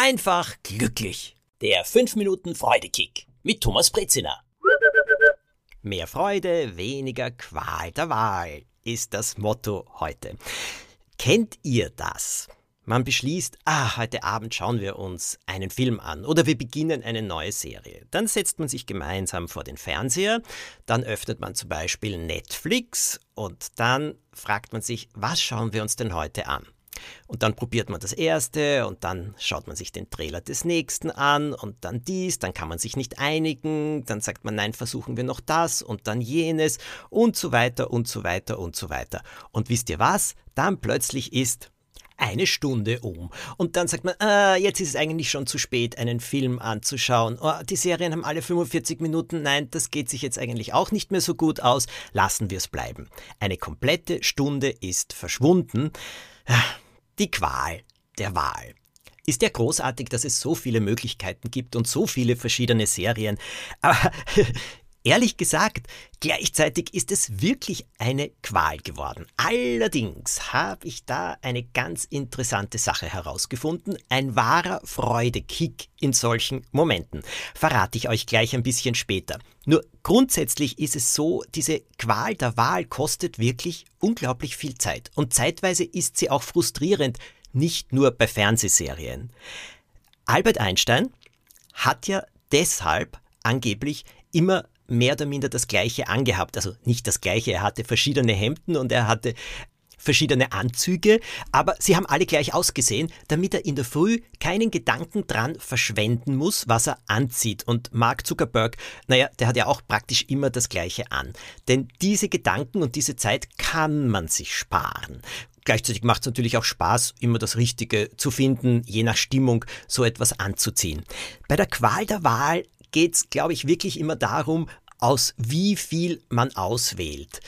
einfach glücklich. Der 5 Minuten Freudekick mit Thomas Brezina. Mehr Freude, weniger Qual der Wahl ist das Motto heute. Kennt ihr das? Man beschließt, ah, heute Abend schauen wir uns einen Film an oder wir beginnen eine neue Serie. Dann setzt man sich gemeinsam vor den Fernseher, dann öffnet man zum Beispiel Netflix und dann fragt man sich, was schauen wir uns denn heute an? Und dann probiert man das erste und dann schaut man sich den Trailer des nächsten an und dann dies, dann kann man sich nicht einigen, dann sagt man, nein, versuchen wir noch das und dann jenes und so weiter und so weiter und so weiter. Und wisst ihr was? Dann plötzlich ist eine Stunde um. Und dann sagt man, ah, jetzt ist es eigentlich schon zu spät, einen Film anzuschauen. Oh, die Serien haben alle 45 Minuten. Nein, das geht sich jetzt eigentlich auch nicht mehr so gut aus. Lassen wir es bleiben. Eine komplette Stunde ist verschwunden. Die Qual der Wahl. Ist ja großartig, dass es so viele Möglichkeiten gibt und so viele verschiedene Serien. Aber Ehrlich gesagt, gleichzeitig ist es wirklich eine Qual geworden. Allerdings habe ich da eine ganz interessante Sache herausgefunden. Ein wahrer Freudekick in solchen Momenten. Verrate ich euch gleich ein bisschen später. Nur grundsätzlich ist es so, diese Qual der Wahl kostet wirklich unglaublich viel Zeit. Und zeitweise ist sie auch frustrierend, nicht nur bei Fernsehserien. Albert Einstein hat ja deshalb angeblich immer mehr oder minder das gleiche angehabt. Also nicht das gleiche, er hatte verschiedene Hemden und er hatte verschiedene Anzüge, aber sie haben alle gleich ausgesehen, damit er in der Früh keinen Gedanken dran verschwenden muss, was er anzieht. Und Mark Zuckerberg, naja, der hat ja auch praktisch immer das gleiche an. Denn diese Gedanken und diese Zeit kann man sich sparen. Gleichzeitig macht es natürlich auch Spaß, immer das Richtige zu finden, je nach Stimmung so etwas anzuziehen. Bei der Qual der Wahl geht es, glaube ich, wirklich immer darum, aus wie viel man auswählt.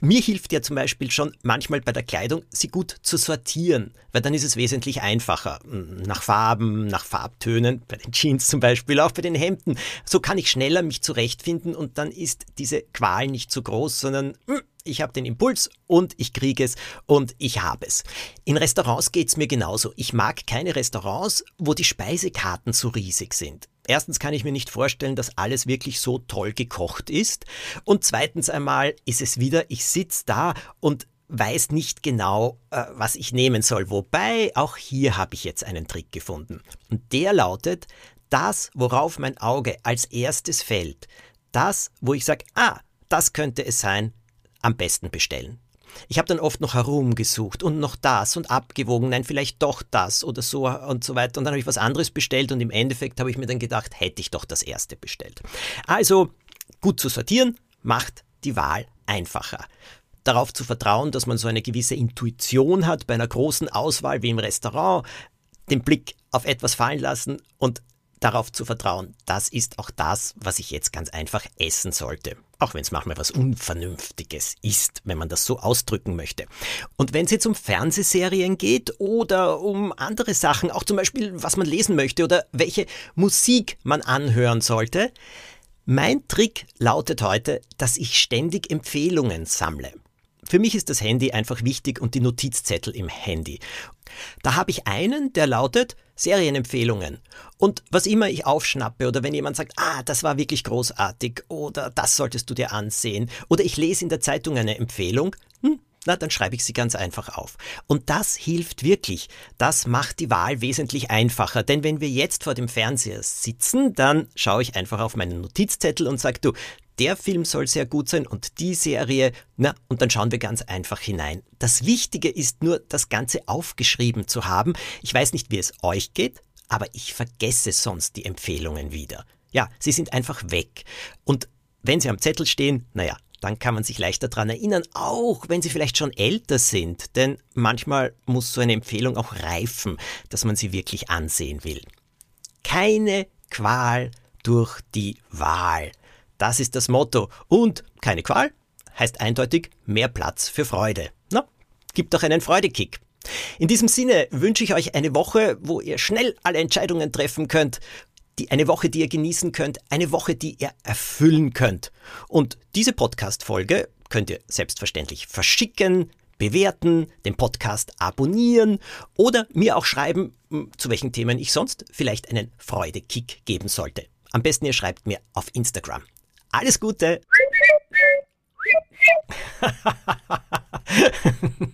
Mir hilft ja zum Beispiel schon manchmal bei der Kleidung, sie gut zu sortieren, weil dann ist es wesentlich einfacher. Nach Farben, nach Farbtönen, bei den Jeans zum Beispiel, auch bei den Hemden. So kann ich schneller mich zurechtfinden und dann ist diese Qual nicht so groß, sondern hm, ich habe den Impuls und ich kriege es und ich habe es. In Restaurants geht es mir genauso. Ich mag keine Restaurants, wo die Speisekarten so riesig sind. Erstens kann ich mir nicht vorstellen, dass alles wirklich so toll gekocht ist. Und zweitens einmal ist es wieder, ich sitze da und weiß nicht genau, äh, was ich nehmen soll. Wobei, auch hier habe ich jetzt einen Trick gefunden. Und der lautet, das, worauf mein Auge als erstes fällt, das, wo ich sage, ah, das könnte es sein, am besten bestellen. Ich habe dann oft noch herumgesucht und noch das und abgewogen, nein, vielleicht doch das oder so und so weiter. Und dann habe ich was anderes bestellt und im Endeffekt habe ich mir dann gedacht, hätte ich doch das erste bestellt. Also gut zu sortieren macht die Wahl einfacher. Darauf zu vertrauen, dass man so eine gewisse Intuition hat bei einer großen Auswahl wie im Restaurant, den Blick auf etwas fallen lassen und darauf zu vertrauen, das ist auch das, was ich jetzt ganz einfach essen sollte. Auch wenn es manchmal was Unvernünftiges ist, wenn man das so ausdrücken möchte. Und wenn es jetzt um Fernsehserien geht oder um andere Sachen, auch zum Beispiel, was man lesen möchte oder welche Musik man anhören sollte, mein Trick lautet heute, dass ich ständig Empfehlungen sammle. Für mich ist das Handy einfach wichtig und die Notizzettel im Handy. Da habe ich einen, der lautet Serienempfehlungen. Und was immer ich aufschnappe oder wenn jemand sagt, ah, das war wirklich großartig oder das solltest du dir ansehen oder ich lese in der Zeitung eine Empfehlung, hm, na, dann schreibe ich sie ganz einfach auf. Und das hilft wirklich. Das macht die Wahl wesentlich einfacher. Denn wenn wir jetzt vor dem Fernseher sitzen, dann schaue ich einfach auf meinen Notizzettel und sage, du, der Film soll sehr gut sein und die Serie, na, und dann schauen wir ganz einfach hinein. Das Wichtige ist nur, das Ganze aufgeschrieben zu haben. Ich weiß nicht, wie es euch geht, aber ich vergesse sonst die Empfehlungen wieder. Ja, sie sind einfach weg. Und wenn sie am Zettel stehen, naja, dann kann man sich leichter daran erinnern, auch wenn sie vielleicht schon älter sind. Denn manchmal muss so eine Empfehlung auch reifen, dass man sie wirklich ansehen will. Keine Qual durch die Wahl. Das ist das Motto. Und keine Qual heißt eindeutig mehr Platz für Freude. Na, gibt doch einen Freudekick. In diesem Sinne wünsche ich euch eine Woche, wo ihr schnell alle Entscheidungen treffen könnt. Die, eine Woche, die ihr genießen könnt, eine Woche, die ihr erfüllen könnt. Und diese Podcast-Folge könnt ihr selbstverständlich verschicken, bewerten, den Podcast abonnieren oder mir auch schreiben, zu welchen Themen ich sonst vielleicht einen Freudekick geben sollte. Am besten ihr schreibt mir auf Instagram. Alles Gute!